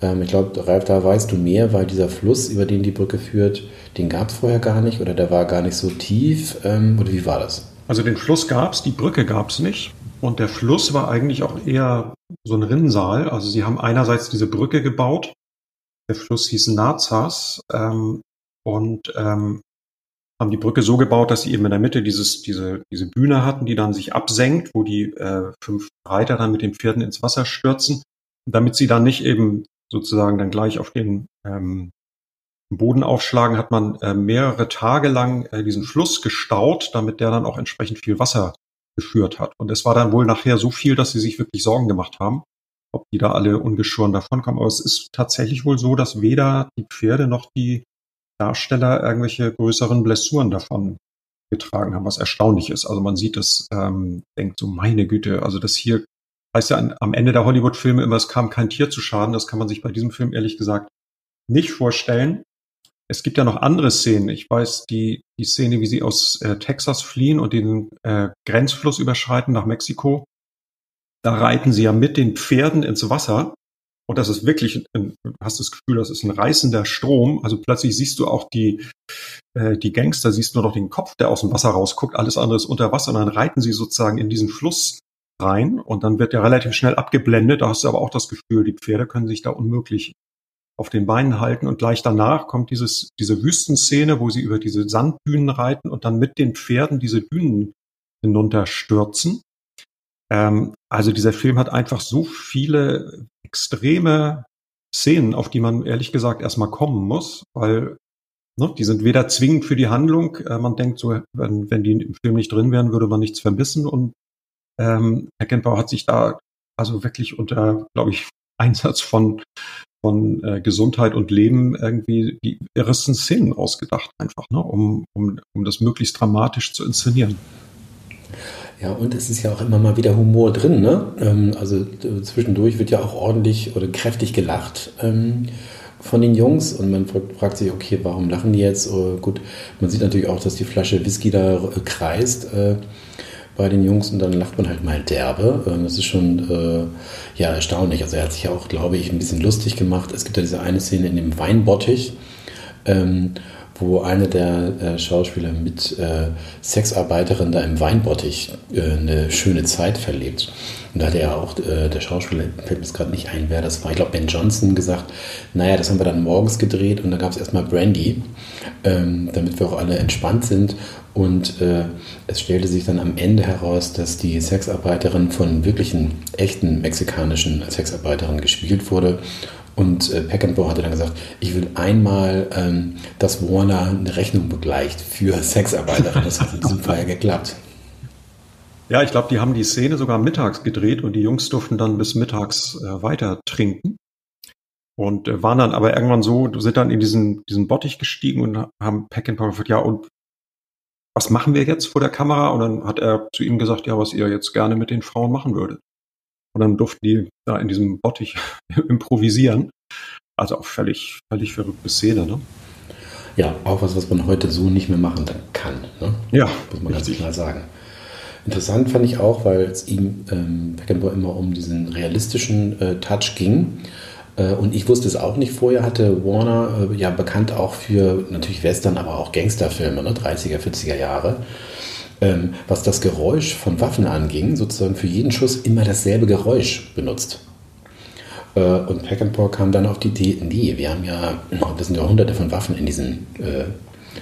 Ähm, ich glaube, Ralf, da weißt du mehr, weil dieser Fluss, über den die Brücke führt, den gab es vorher gar nicht oder der war gar nicht so tief. Ähm, oder wie war das? Also den Fluss gab es, die Brücke gab es nicht. Und der Fluss war eigentlich auch eher so ein Rinnsal. Also sie haben einerseits diese Brücke gebaut. Der Fluss hieß Nazas. Ähm, und ähm, haben die Brücke so gebaut, dass sie eben in der Mitte dieses, diese, diese Bühne hatten, die dann sich absenkt, wo die äh, fünf Reiter dann mit den Pferden ins Wasser stürzen, damit sie dann nicht eben sozusagen dann gleich auf den ähm, Boden aufschlagen, hat man äh, mehrere Tage lang äh, diesen Fluss gestaut, damit der dann auch entsprechend viel Wasser geführt hat. Und es war dann wohl nachher so viel, dass sie sich wirklich Sorgen gemacht haben, ob die da alle ungeschoren davonkommen. Aber es ist tatsächlich wohl so, dass weder die Pferde noch die Darsteller irgendwelche größeren Blessuren davon getragen haben, was erstaunlich ist. Also man sieht es, ähm, denkt so, meine Güte, also das hier heißt ja am Ende der Hollywood-Filme immer, es kam kein Tier zu Schaden. Das kann man sich bei diesem Film ehrlich gesagt nicht vorstellen. Es gibt ja noch andere Szenen. Ich weiß, die, die Szene, wie sie aus äh, Texas fliehen und den äh, Grenzfluss überschreiten nach Mexiko. Da reiten sie ja mit den Pferden ins Wasser und das ist wirklich, ein, hast das Gefühl, das ist ein reißender Strom. Also plötzlich siehst du auch die, äh, die Gangster, siehst nur noch den Kopf, der aus dem Wasser rausguckt, alles andere ist unter Wasser und dann reiten sie sozusagen in diesen Fluss rein und dann wird der relativ schnell abgeblendet. Da hast du aber auch das Gefühl, die Pferde können sich da unmöglich auf den Beinen halten und gleich danach kommt dieses, diese Wüstenszene, wo sie über diese Sandbühnen reiten und dann mit den Pferden diese Dünen hinunterstürzen. Ähm, also dieser Film hat einfach so viele extreme Szenen, auf die man ehrlich gesagt erstmal kommen muss, weil ne, die sind weder zwingend für die Handlung, äh, man denkt so, wenn, wenn die im Film nicht drin wären, würde man nichts vermissen und ähm, Heckenbauer hat sich da also wirklich unter, glaube ich, *laughs* Einsatz von von äh, Gesundheit und Leben irgendwie die irresten Szenen ausgedacht, einfach, ne, um, um, um das möglichst dramatisch zu inszenieren. Ja, und es ist ja auch immer mal wieder Humor drin. Ne? Ähm, also zwischendurch wird ja auch ordentlich oder kräftig gelacht ähm, von den Jungs und man fragt sich, okay, warum lachen die jetzt? Oh, gut, man sieht natürlich auch, dass die Flasche Whisky da äh, kreist äh, bei den Jungs und dann lacht man halt mal derbe. Ähm, das ist schon äh, ja erstaunlich. Also er hat sich ja auch, glaube ich, ein bisschen lustig gemacht. Es gibt ja diese eine Szene in dem Weinbottich. Ähm, wo eine der äh, Schauspieler mit äh, Sexarbeiterin da im Weinbottich äh, eine schöne Zeit verlebt. Und da hat er auch, äh, der Schauspieler, fällt mir gerade nicht ein, wer das war, ich glaube Ben Johnson gesagt, naja, das haben wir dann morgens gedreht und dann gab es erstmal Brandy, ähm, damit wir auch alle entspannt sind. Und äh, es stellte sich dann am Ende heraus, dass die Sexarbeiterin von wirklichen, echten mexikanischen Sexarbeiterinnen gespielt wurde und äh, Peckinpah hatte dann gesagt, ich will einmal, ähm, dass Warner eine Rechnung begleicht für Sexarbeiter. Das hat in diesem Fall geklappt. Ja, ich glaube, die haben die Szene sogar mittags gedreht und die Jungs durften dann bis mittags äh, weiter trinken. Und äh, waren dann aber irgendwann so, sind dann in diesen, diesen Bottich gestiegen und haben Peckinpah gefragt, ja, und was machen wir jetzt vor der Kamera? Und dann hat er zu ihm gesagt, ja, was ihr jetzt gerne mit den Frauen machen würdet. Und dann durften die da in diesem Bottich *laughs* improvisieren. Also auch völlig, völlig verrückte Szene, ne? Ja, auch was, was man heute so nicht mehr machen kann. Ne? Ja. Muss man richtig. ganz klar sagen. Interessant fand ich auch, weil es ihm ähm, Beckenbauer immer um diesen realistischen äh, Touch ging. Äh, und ich wusste es auch nicht vorher, hatte Warner äh, ja bekannt auch für natürlich Western, aber auch Gangsterfilme, ne? 30er, 40er Jahre ähm, was das Geräusch von Waffen anging, sozusagen für jeden Schuss immer dasselbe Geräusch benutzt. Äh, und Peckinpah kam dann auf die Idee, nee, wir haben ja, das sind ja hunderte von Waffen in diesen äh,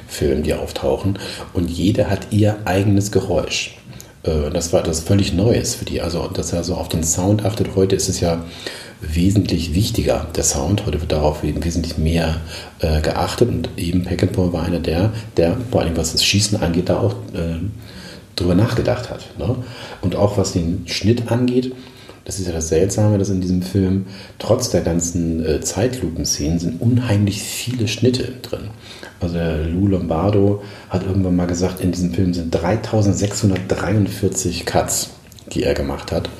Filmen, die auftauchen, und jeder hat ihr eigenes Geräusch. Äh, das war das völlig Neues für die, also dass er so auf den Sound achtet. Heute ist es ja wesentlich wichtiger, der Sound. Heute wird darauf eben wesentlich mehr äh, geachtet und eben Peckinpah war einer der, der vor allem was das Schießen angeht, da auch äh, drüber nachgedacht hat. Ne? Und auch was den Schnitt angeht, das ist ja das Seltsame, dass in diesem Film trotz der ganzen äh, Zeitlupenszenen sind unheimlich viele Schnitte drin. Also Lou Lombardo hat irgendwann mal gesagt, in diesem Film sind 3643 Cuts, die er gemacht hat.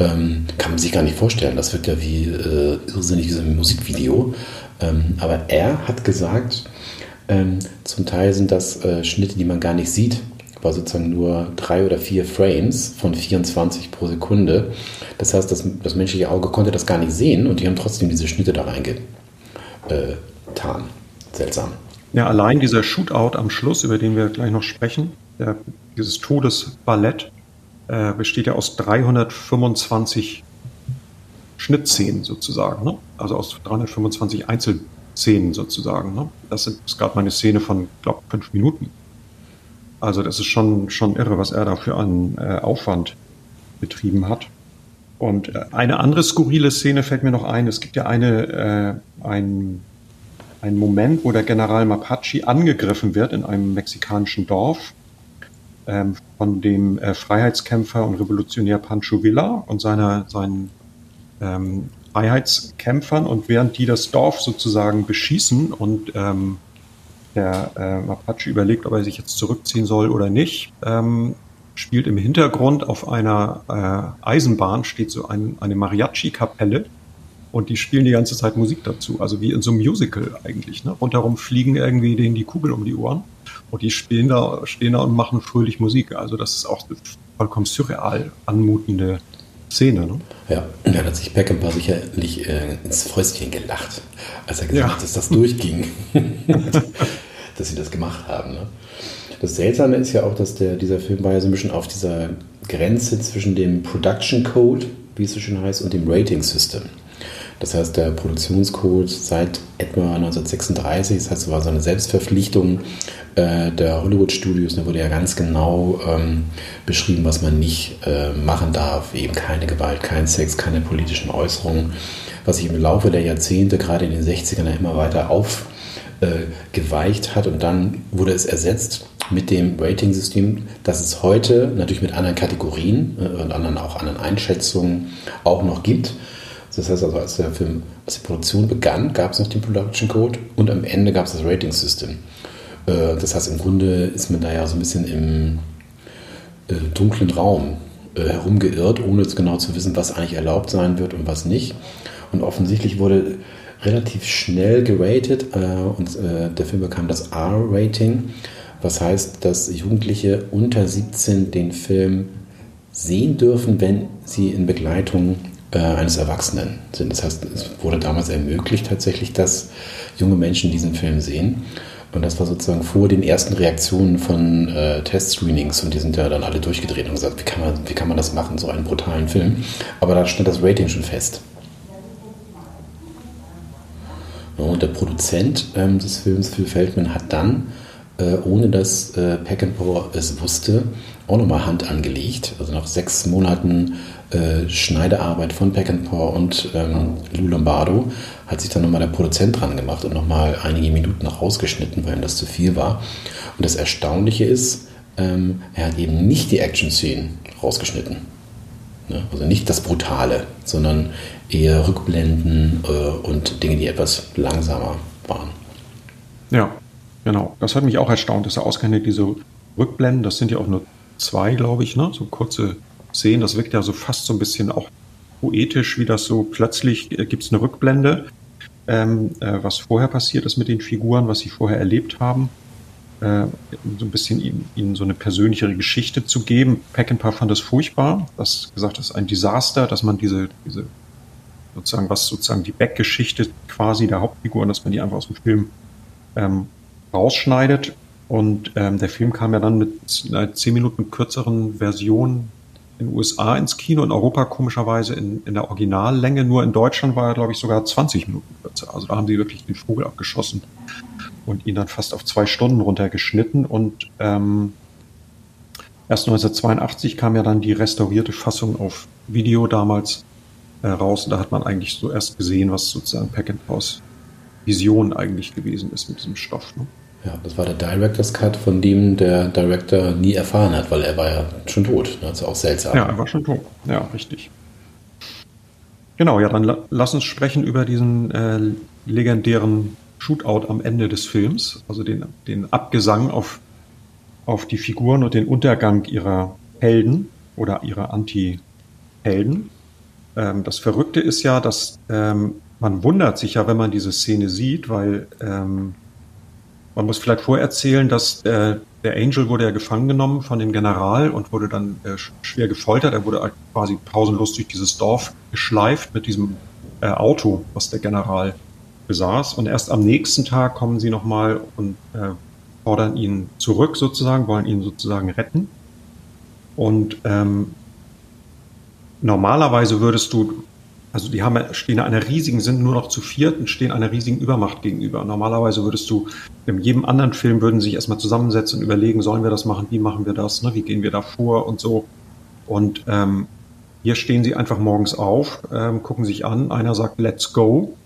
Ähm, kann man sich gar nicht vorstellen. Das wird ja wie äh, irrsinnig ein Musikvideo. Ähm, aber er hat gesagt, ähm, zum Teil sind das äh, Schnitte, die man gar nicht sieht. War sozusagen nur drei oder vier Frames von 24 pro Sekunde. Das heißt, das, das menschliche Auge konnte das gar nicht sehen und die haben trotzdem diese Schnitte da reingetan. Seltsam. Ja, allein dieser Shootout am Schluss, über den wir gleich noch sprechen, der, dieses Todesballett, äh, besteht ja aus 325 Schnittszenen sozusagen, ne? also aus 325 Einzelszenen sozusagen. Ne? Das ist, es gab mal eine Szene von, glaube fünf Minuten. Also das ist schon, schon irre, was er da für einen äh, Aufwand betrieben hat. Und äh, eine andere skurrile Szene fällt mir noch ein. Es gibt ja eine, äh, ein, einen Moment, wo der General Mapache angegriffen wird in einem mexikanischen Dorf ähm, von dem äh, Freiheitskämpfer und Revolutionär Pancho Villa und seiner, seinen ähm, Freiheitskämpfern. Und während die das Dorf sozusagen beschießen und ähm, der äh, Mapache überlegt, ob er sich jetzt zurückziehen soll oder nicht, ähm, spielt im Hintergrund auf einer äh, Eisenbahn steht so ein, eine Mariachi-Kapelle und die spielen die ganze Zeit Musik dazu, also wie in so einem Musical eigentlich. Ne? Rundherum fliegen irgendwie denen die Kugeln um die Ohren und die stehen da, stehen da und machen fröhlich Musik. Also das ist auch eine vollkommen surreal anmutende Szene. Ne? Ja, da hat sich Peckinpah sicherlich äh, ins Fäustchen gelacht, als er gesagt ja. hat, dass das durchging, *laughs* dass sie das gemacht haben. Ne? Das Seltsame ist ja auch, dass der, dieser Film war ja so ein bisschen auf dieser Grenze zwischen dem Production Code, wie es so schön heißt, und dem Rating System. Das heißt, der Produktionscode seit etwa 1936, das heißt, es war so eine Selbstverpflichtung äh, der Hollywood-Studios, da wurde ja ganz genau ähm, beschrieben, was man nicht äh, machen darf. Eben keine Gewalt, kein Sex, keine politischen Äußerungen. Was sich im Laufe der Jahrzehnte, gerade in den 60ern, immer weiter aufgeweicht äh, hat und dann wurde es ersetzt mit dem Rating-System, das es heute natürlich mit anderen Kategorien äh, und anderen auch anderen Einschätzungen auch noch gibt. Das heißt also, als der Film, als die Produktion begann, gab es noch den Production Code und am Ende gab es das Rating System. Äh, das heißt, im Grunde ist man da ja so ein bisschen im äh, dunklen Raum äh, herumgeirrt, ohne jetzt genau zu wissen, was eigentlich erlaubt sein wird und was nicht. Und offensichtlich wurde relativ schnell geratet und der Film bekam das R-Rating, was heißt, dass Jugendliche unter 17 den Film sehen dürfen, wenn sie in Begleitung äh, eines Erwachsenen sind. Das heißt, es wurde damals ermöglicht tatsächlich, dass junge Menschen diesen Film sehen. Und das war sozusagen vor den ersten Reaktionen von äh, Test-Screenings und die sind ja dann alle durchgedreht und gesagt, wie kann, man, wie kann man das machen, so einen brutalen Film. Aber da stand das Rating schon fest. Und der Produzent ähm, des Films, Phil Feldman, hat dann, äh, ohne dass äh, Peckinpah es wusste, auch nochmal Hand angelegt. Also nach sechs Monaten äh, Schneidearbeit von Peckinpah und ähm, Lou Lombardo hat sich dann nochmal der Produzent dran gemacht und nochmal einige Minuten rausgeschnitten, weil ihm das zu viel war. Und das Erstaunliche ist, ähm, er hat eben nicht die Action-Szenen rausgeschnitten. Ne? Also nicht das Brutale, sondern eher Rückblenden äh, und Dinge, die etwas langsamer waren. Ja, genau. Das hat mich auch erstaunt, dass er ausgerechnet diese Rückblenden, das sind ja auch nur zwei, glaube ich, ne? so kurze Szenen, das wirkt ja so fast so ein bisschen auch poetisch, wie das so plötzlich äh, gibt es eine Rückblende, ähm, äh, was vorher passiert ist mit den Figuren, was sie vorher erlebt haben äh, so ein bisschen ihnen, ihnen so eine persönlichere Geschichte zu geben. Peckinpah fand das furchtbar, das gesagt, das ist ein Desaster, dass man diese, diese sozusagen, was sozusagen die Backgeschichte quasi der Hauptfiguren, dass man die einfach aus dem Film ähm, rausschneidet. Und ähm, der Film kam ja dann mit einer zehn Minuten kürzeren Version in den USA ins Kino, in Europa komischerweise in, in der Originallänge. Nur in Deutschland war er, glaube ich, sogar 20 Minuten kürzer. Also da haben sie wirklich den Vogel abgeschossen und ihn dann fast auf zwei Stunden runtergeschnitten. Und ähm, erst 1982 kam ja dann die restaurierte Fassung auf Video damals äh, raus. Und da hat man eigentlich so erst gesehen, was sozusagen Peckinpahs Vision eigentlich gewesen ist mit diesem Stoff. Ne? Ja, das war der Director's Cut, von dem der Director nie erfahren hat, weil er war ja schon tot. Das ist auch seltsam. Ja, er war schon tot. Ja, richtig. Genau, ja, dann la lass uns sprechen über diesen äh, legendären Shootout am Ende des Films, also den, den Abgesang auf, auf die Figuren und den Untergang ihrer Helden oder ihrer Anti-Helden. Ähm, das Verrückte ist ja, dass ähm, man wundert sich ja, wenn man diese Szene sieht, weil ähm, man muss vielleicht vorerzählen, dass äh, der Angel wurde ja gefangen genommen von dem General und wurde dann äh, schwer gefoltert. Er wurde quasi pausenlos durch dieses Dorf geschleift mit diesem äh, Auto, was der General besaß. Und erst am nächsten Tag kommen sie nochmal und äh, fordern ihn zurück sozusagen, wollen ihn sozusagen retten. Und ähm, normalerweise würdest du, also die haben, stehen einer riesigen, sind nur noch zu viert und stehen einer riesigen Übermacht gegenüber. Normalerweise würdest du, in jedem anderen Film würden sie sich erstmal zusammensetzen und überlegen, sollen wir das machen, wie machen wir das, ne? wie gehen wir da vor und so. Und ähm, hier stehen sie einfach morgens auf, ähm, gucken sich an, einer sagt, let's go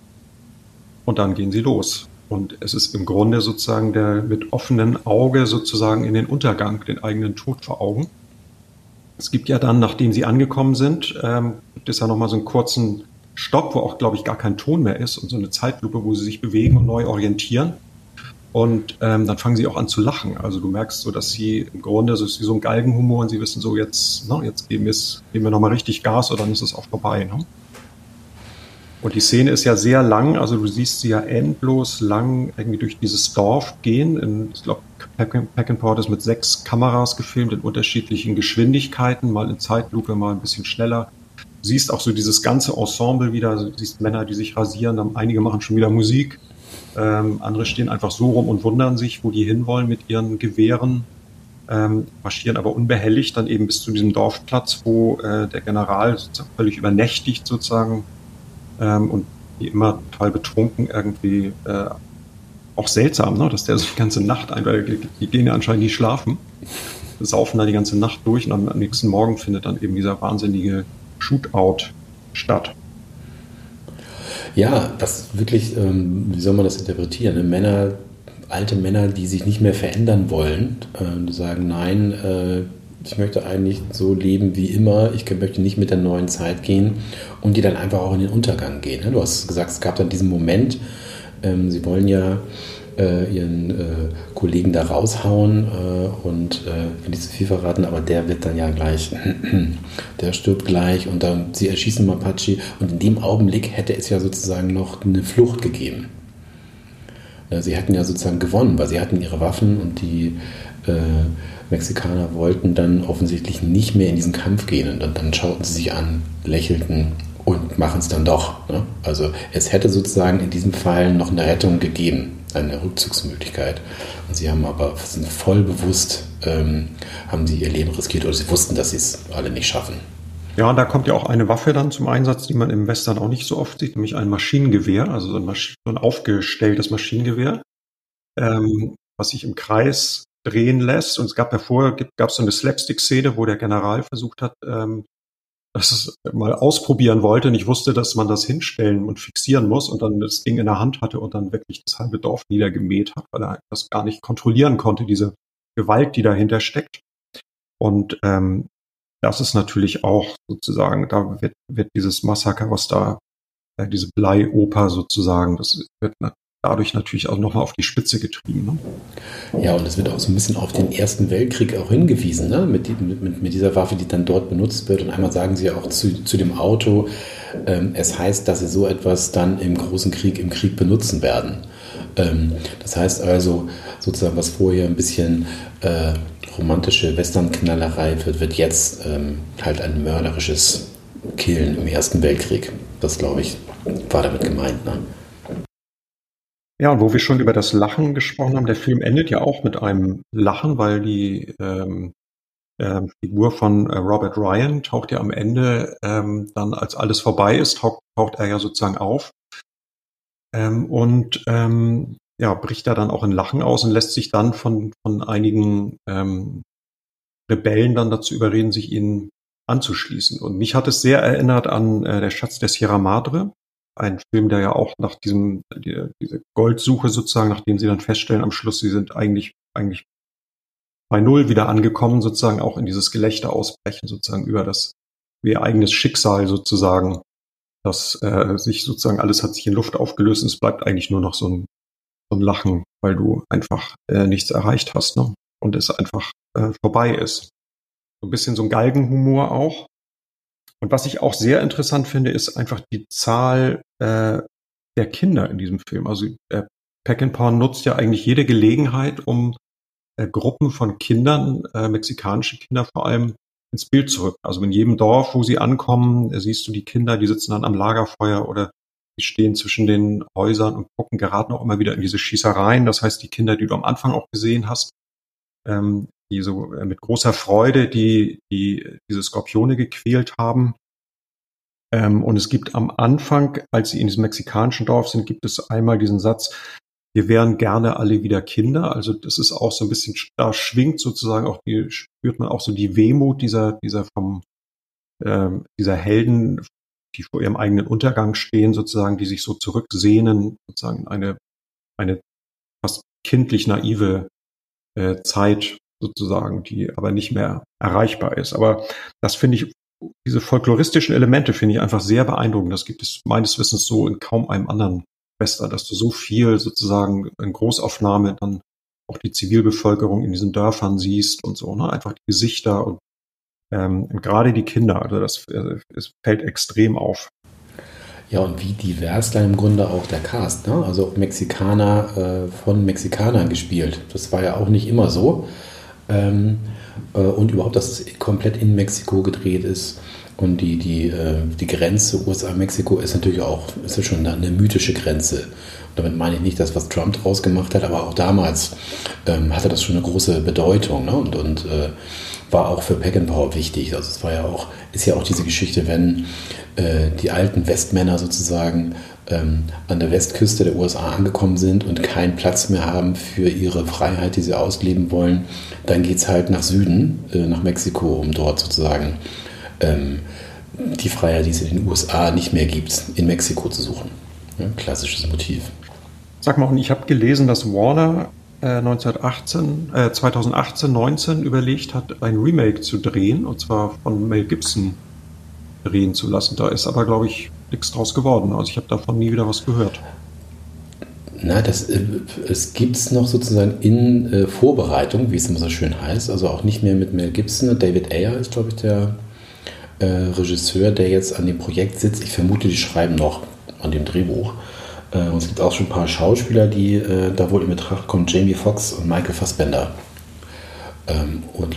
und dann gehen sie los. Und es ist im Grunde sozusagen der mit offenem Auge sozusagen in den Untergang, den eigenen Tod vor Augen. Es gibt ja dann, nachdem sie angekommen sind, ähm, gibt es ja nochmal so einen kurzen Stopp, wo auch, glaube ich, gar kein Ton mehr ist und so eine Zeitlupe, wo sie sich bewegen und neu orientieren. Und ähm, dann fangen sie auch an zu lachen. Also du merkst so, dass sie im Grunde, so ist wie so ein Galgenhumor und sie wissen so, jetzt, na, jetzt geben, geben wir nochmal richtig Gas oder dann ist es auch vorbei. Ne? Und die Szene ist ja sehr lang, also du siehst sie ja endlos lang irgendwie durch dieses Dorf gehen. In, ich glaube, Peckinpah ist mit sechs Kameras gefilmt in unterschiedlichen Geschwindigkeiten, mal in Zeitlupe, mal ein bisschen schneller. Du siehst auch so dieses ganze Ensemble wieder, du siehst Männer, die sich rasieren, dann einige machen schon wieder Musik, ähm, andere stehen einfach so rum und wundern sich, wo die hinwollen mit ihren Gewehren, ähm, marschieren aber unbehelligt dann eben bis zu diesem Dorfplatz, wo äh, der General völlig übernächtigt sozusagen ähm, und wie immer total betrunken irgendwie äh, auch seltsam, ne? dass der so die ganze Nacht ein, weil die gehen ja anscheinend nicht schlafen, saufen da die ganze Nacht durch und am nächsten Morgen findet dann eben dieser wahnsinnige Shootout statt. Ja, das wirklich, ähm, wie soll man das interpretieren? Ne? Männer, alte Männer, die sich nicht mehr verändern wollen, äh, sagen, nein, äh, ich möchte eigentlich so leben wie immer, ich möchte nicht mit der neuen Zeit gehen und die dann einfach auch in den Untergang gehen. Ne? Du hast gesagt, es gab dann diesen Moment, ähm, sie wollen ja äh, ihren äh, Kollegen da raushauen äh, und äh, will nicht zu viel verraten, aber der wird dann ja gleich, *clears throat* der stirbt gleich und dann sie erschießen Mapache und in dem Augenblick hätte es ja sozusagen noch eine Flucht gegeben. Sie hätten ja sozusagen gewonnen, weil sie hatten ihre Waffen und die äh, Mexikaner wollten dann offensichtlich nicht mehr in diesen Kampf gehen. Und dann, dann schauten sie sich an, lächelten und machen es dann doch. Ne? Also es hätte sozusagen in diesem Fall noch eine Rettung gegeben, eine Rückzugsmöglichkeit. Und sie haben aber sind voll bewusst, ähm, haben sie ihr Leben riskiert oder sie wussten, dass sie es alle nicht schaffen. Ja, da kommt ja auch eine Waffe dann zum Einsatz, die man im Western auch nicht so oft sieht, nämlich ein Maschinengewehr, also so ein, Masch so ein aufgestelltes Maschinengewehr, ähm, was sich im Kreis drehen lässt. Und es gab ja vorher, gab es so eine Slapstick-Szene, wo der General versucht hat, ähm, dass es mal ausprobieren wollte und ich wusste, dass man das hinstellen und fixieren muss und dann das Ding in der Hand hatte und dann wirklich das halbe Dorf niedergemäht hat, weil er das gar nicht kontrollieren konnte, diese Gewalt, die dahinter steckt. Und ähm, das ist natürlich auch sozusagen, da wird, wird dieses Massaker, was da, äh, diese Bleioper sozusagen, das wird dadurch natürlich auch nochmal auf die Spitze getrieben. Ne? Ja, und es wird auch so ein bisschen auf den Ersten Weltkrieg auch hingewiesen, ne? mit, mit, mit, dieser Waffe, die dann dort benutzt wird. Und einmal sagen sie auch zu, zu dem Auto, ähm, es heißt, dass sie so etwas dann im großen Krieg, im Krieg benutzen werden. Ähm, das heißt also, sozusagen, was vorher ein bisschen äh, romantische Western-Knallerei wird, wird jetzt ähm, halt ein mörderisches Killen im Ersten Weltkrieg. Das, glaube ich, war damit gemeint. Ne? Ja, und wo wir schon über das Lachen gesprochen haben, der Film endet ja auch mit einem Lachen, weil die ähm, äh, Figur von äh, Robert Ryan taucht ja am Ende ähm, dann, als alles vorbei ist, taucht, taucht er ja sozusagen auf ähm, und ähm, ja, bricht da dann auch in Lachen aus und lässt sich dann von, von einigen ähm, Rebellen dann dazu überreden, sich ihnen anzuschließen. Und mich hat es sehr erinnert an äh, Der Schatz der Sierra Madre, ein Film, der ja auch nach diesem, die, diese Goldsuche sozusagen, nachdem sie dann feststellen am Schluss, sie sind eigentlich, eigentlich bei Null wieder angekommen, sozusagen auch in dieses Gelächter ausbrechen, sozusagen über das, ihr eigenes Schicksal sozusagen, dass äh, sich sozusagen alles hat sich in Luft aufgelöst und es bleibt eigentlich nur noch so ein, so ein Lachen, weil du einfach äh, nichts erreicht hast, ne? Und es einfach äh, vorbei ist. So ein bisschen so ein Galgenhumor auch. Und was ich auch sehr interessant finde, ist einfach die Zahl äh, der Kinder in diesem Film. Also äh, Peckinpah nutzt ja eigentlich jede Gelegenheit, um äh, Gruppen von Kindern, äh, mexikanische Kinder vor allem, ins Bild zu rücken. Also in jedem Dorf, wo sie ankommen, äh, siehst du die Kinder, die sitzen dann am Lagerfeuer oder die stehen zwischen den Häusern und gucken, geraten auch immer wieder in diese Schießereien. Das heißt, die Kinder, die du am Anfang auch gesehen hast, ähm, die so äh, mit großer Freude die, die diese Skorpione gequält haben. Ähm, und es gibt am Anfang, als sie in diesem mexikanischen Dorf sind, gibt es einmal diesen Satz, wir wären gerne alle wieder Kinder. Also das ist auch so ein bisschen, da schwingt sozusagen auch die, spürt man auch so die Wehmut dieser, dieser vom, ähm, dieser Helden, die vor ihrem eigenen Untergang stehen, sozusagen, die sich so zurücksehnen, sozusagen eine, eine fast kindlich naive äh, Zeit sozusagen, die aber nicht mehr erreichbar ist. Aber das finde ich, diese folkloristischen Elemente finde ich einfach sehr beeindruckend. Das gibt es meines Wissens so in kaum einem anderen Western, dass du so viel sozusagen in Großaufnahme dann auch die Zivilbevölkerung in diesen Dörfern siehst und so, ne? Einfach die Gesichter und, ähm, und gerade die Kinder, also das äh, es fällt extrem auf. Ja, und wie divers dann im Grunde auch der Cast, ne? Also Mexikaner äh, von Mexikanern gespielt. Das war ja auch nicht immer so. Ähm, äh, und überhaupt, dass es komplett in Mexiko gedreht ist. Und die, die, äh, die Grenze USA-Mexiko ist natürlich auch ist ja schon eine mythische Grenze. Und damit meine ich nicht das, was Trump draus gemacht hat, aber auch damals ähm, hatte das schon eine große Bedeutung ne? und, und äh, war auch für Peckinpah wichtig. Also es war ja auch, ist ja auch diese Geschichte, wenn äh, die alten Westmänner sozusagen ähm, an der Westküste der USA angekommen sind und keinen Platz mehr haben für ihre Freiheit, die sie ausleben wollen, dann geht es halt nach Süden, äh, nach Mexiko, um dort sozusagen ähm, die Freiheit, die es in den USA nicht mehr gibt, in Mexiko zu suchen. Ja, klassisches Motiv. Sag mal, ich habe gelesen, dass Warner äh, 1918, äh, 2018, 19 überlegt hat, ein Remake zu drehen, und zwar von Mel Gibson drehen zu lassen. Da ist aber, glaube ich, nichts draus geworden. Also ich habe davon nie wieder was gehört. Na, das, äh, es gibt es noch sozusagen in äh, Vorbereitung, wie es immer so schön heißt. Also auch nicht mehr mit Mel Gibson. David Ayer ist, glaube ich, der äh, Regisseur, der jetzt an dem Projekt sitzt. Ich vermute, die schreiben noch an dem Drehbuch. Äh, und es gibt auch schon ein paar Schauspieler, die äh, da wohl in Betracht kommen. Jamie Foxx und Michael Fassbender. Ähm, und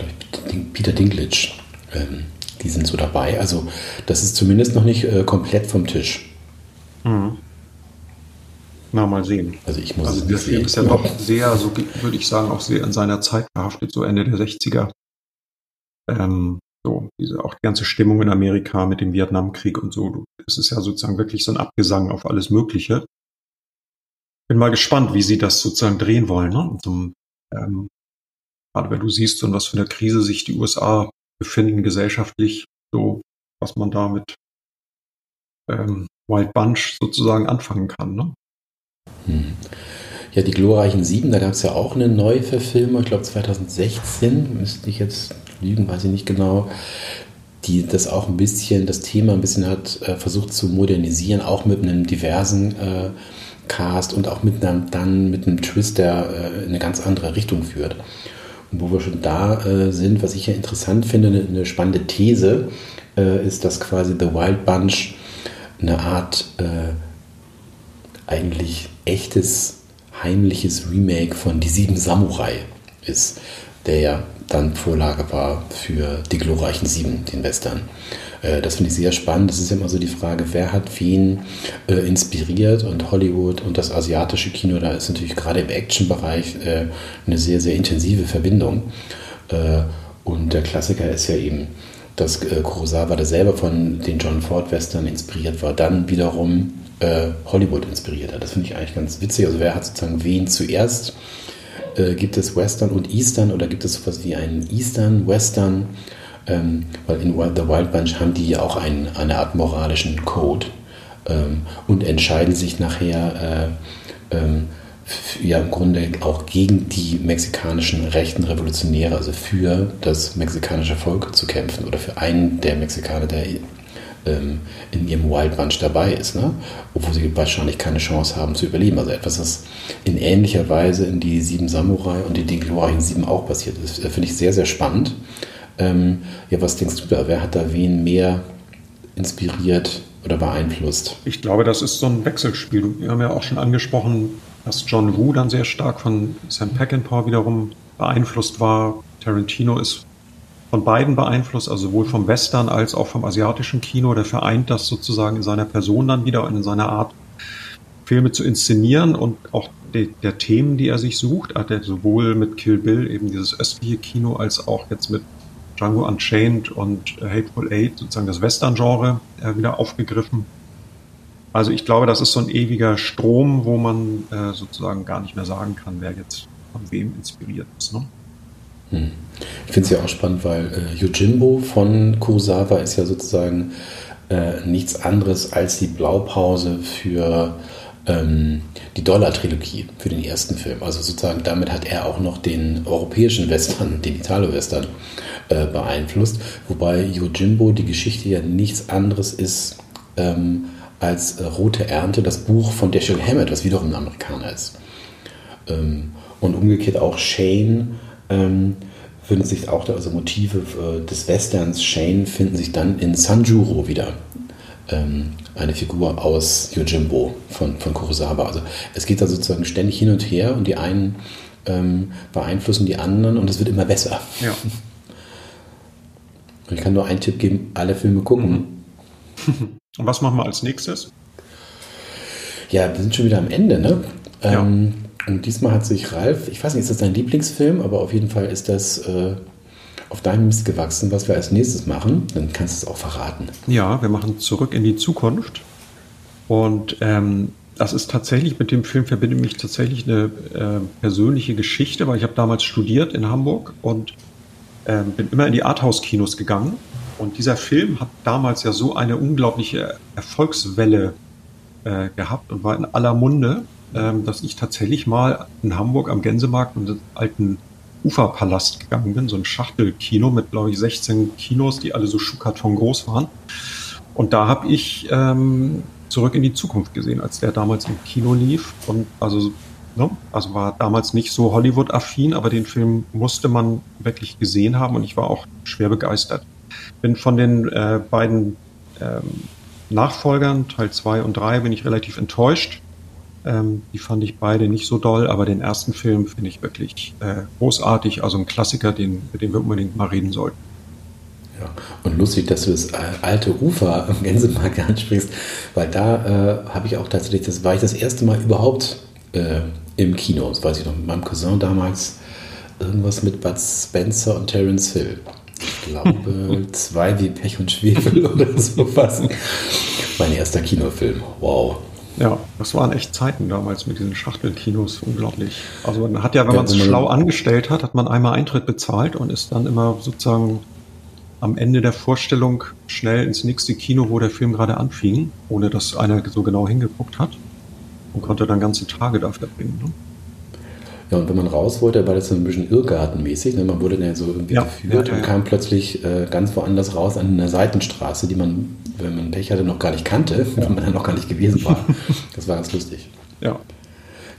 Peter Dinklage. Ähm, die sind so dabei. Also das ist zumindest noch nicht äh, komplett vom Tisch. Mhm. Na, mal sehen. Also ich muss also der Film ist ja doch sehr, so würde ich sagen, auch sehr in seiner Zeit behaftet, so Ende der 60er. Ähm, so, diese, auch die ganze Stimmung in Amerika mit dem Vietnamkrieg und so. Es ist ja sozusagen wirklich so ein Abgesang auf alles Mögliche. Bin mal gespannt, wie sie das sozusagen drehen wollen. Ne? So, ähm, gerade wenn du siehst, in was für eine Krise sich die USA befinden gesellschaftlich, so was man da mit ähm, Wild Bunch sozusagen anfangen kann. Ne? Hm. Ja, die glorreichen Sieben, da gab es ja auch eine Neuverfilmung, ich glaube 2016, müsste ich jetzt lügen, weiß ich nicht genau, die das auch ein bisschen, das Thema ein bisschen hat äh, versucht zu modernisieren, auch mit einem diversen äh, Cast und auch mit einem, dann mit einem Twist, der äh, in eine ganz andere Richtung führt. Und wo wir schon da äh, sind, was ich ja interessant finde, eine, eine spannende These, äh, ist, dass quasi The Wild Bunch eine Art äh, eigentlich echtes, heimliches Remake von Die Sieben Samurai ist, der ja dann Vorlage war für Die glorreichen Sieben, den Western. Äh, das finde ich sehr spannend. Das ist immer so die Frage, wer hat wen äh, inspiriert und Hollywood und das asiatische Kino, da ist natürlich gerade im Action-Bereich äh, eine sehr, sehr intensive Verbindung. Äh, und der Klassiker ist ja eben, dass äh, Kurosawa, der selber von den John Ford-Western inspiriert war, dann wiederum äh, Hollywood inspiriert hat. Das finde ich eigentlich ganz witzig. Also wer hat sozusagen wen zuerst? gibt es Western und Eastern oder gibt es sowas wie einen Eastern, Western? ähm, weil in The Wild Bunch haben die ja auch einen, eine Art moralischen Code ähm, und entscheiden sich nachher äh, ähm, ja im Grunde auch gegen die mexikanischen rechten Revolutionäre, also für das mexikanische Volk zu kämpfen oder für einen der Mexikaner, der ähm, in ihrem Wild Bunch dabei ist, ne? obwohl sie wahrscheinlich keine Chance haben zu überleben. Also etwas, was in ähnlicher Weise in die Sieben Samurai und in die glorreichen Sieben auch passiert ist, finde ich sehr, sehr spannend. Ähm, ja, was denkst du da? Wer hat da wen mehr inspiriert oder beeinflusst? Ich glaube, das ist so ein Wechselspiel. Wir haben ja auch schon angesprochen, dass John Woo dann sehr stark von Sam Peckinpah wiederum beeinflusst war. Tarantino ist von beiden beeinflusst, also sowohl vom Western als auch vom asiatischen Kino. Der vereint das sozusagen in seiner Person dann wieder und in seiner Art, Filme zu inszenieren und auch de, der Themen, die er sich sucht, hat er sowohl mit Kill Bill eben dieses östliche Kino als auch jetzt mit Django Unchained und Hateful Eight, sozusagen das Western-Genre, äh, wieder aufgegriffen. Also ich glaube, das ist so ein ewiger Strom, wo man äh, sozusagen gar nicht mehr sagen kann, wer jetzt von wem inspiriert ist. Ne? Hm. Ich finde es ja auch spannend, weil äh, Yojimbo von Kurosawa ist ja sozusagen äh, nichts anderes als die Blaupause für ähm, die Dollar-Trilogie, für den ersten Film. Also sozusagen damit hat er auch noch den europäischen Western, den Italo-Western äh, beeinflusst, wobei Yojimbo die Geschichte ja nichts anderes ist ähm, als äh, Rote Ernte, das Buch von Dashiell Hammett, was wiederum ein Amerikaner ist. Ähm, und umgekehrt auch Shane ähm, finden sich auch da, also Motive äh, des Westerns Shane finden sich dann in Sanjuro wieder. Ähm, eine Figur aus Yojimbo von, von Kurosawa. Also es geht da sozusagen ständig hin und her und die einen ähm, beeinflussen die anderen und es wird immer besser. Ja. *laughs* Ich kann nur einen Tipp geben, alle Filme gucken. *laughs* Und was machen wir als nächstes? Ja, wir sind schon wieder am Ende, ne? Ja. Ähm, und diesmal hat sich Ralf, ich weiß nicht, ist das dein Lieblingsfilm, aber auf jeden Fall ist das äh, auf deinem Mist gewachsen, was wir als nächstes machen. Dann kannst du es auch verraten. Ja, wir machen zurück in die Zukunft. Und ähm, das ist tatsächlich, mit dem Film verbinde mich tatsächlich eine äh, persönliche Geschichte, weil ich habe damals studiert in Hamburg und ähm, bin immer in die Arthouse-Kinos gegangen. Und dieser Film hat damals ja so eine unglaubliche Erfolgswelle äh, gehabt und war in aller Munde, dass ich tatsächlich mal in Hamburg am Gänsemarkt in den alten Uferpalast gegangen bin, so ein Schachtelkino mit, glaube ich, 16 Kinos, die alle so Schuhkarton groß waren. Und da habe ich ähm, zurück in die Zukunft gesehen, als der damals im Kino lief. Und also Ne? Also war damals nicht so Hollywood-affin, aber den Film musste man wirklich gesehen haben und ich war auch schwer begeistert. Bin von den äh, beiden ähm, Nachfolgern, Teil 2 und 3, bin ich relativ enttäuscht. Ähm, die fand ich beide nicht so doll, aber den ersten Film finde ich wirklich äh, großartig, also ein Klassiker, den, mit dem wir unbedingt mal reden sollten. Ja, Und lustig, dass du das alte Ufer am Gänsemarkt *laughs* ansprichst, weil da äh, habe ich auch tatsächlich, das war ich das erste Mal überhaupt äh, im Kino. Das weiß ich noch, mit meinem Cousin damals irgendwas mit Bud Spencer und Terence Hill. Ich glaube, *laughs* zwei wie Pech und Schwefel oder sowas. Mein erster Kinofilm. Wow. Ja, das waren echt Zeiten damals mit diesen Schachtelkinos, unglaublich. Also man hat ja, wenn man es schlau angestellt hat, hat man einmal Eintritt bezahlt und ist dann immer sozusagen am Ende der Vorstellung schnell ins nächste Kino, wo der Film gerade anfing, ohne dass einer so genau hingeguckt hat und konnte dann ganze Tage da verbringen. Ne? Ja, und wenn man raus wollte, war das so ein bisschen irrgartenmäßig. Ne? Man wurde dann so irgendwie ja, geführt ja, ja, und kam plötzlich äh, ganz woanders raus an einer Seitenstraße, die man, wenn man Pech hatte, noch gar nicht kannte, wenn man dann noch gar nicht gewesen war. *laughs* das war ganz lustig. Ja.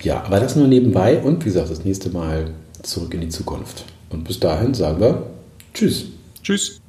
Ja, aber das nur nebenbei und wie gesagt, das nächste Mal zurück in die Zukunft. Und bis dahin sagen wir Tschüss. Tschüss.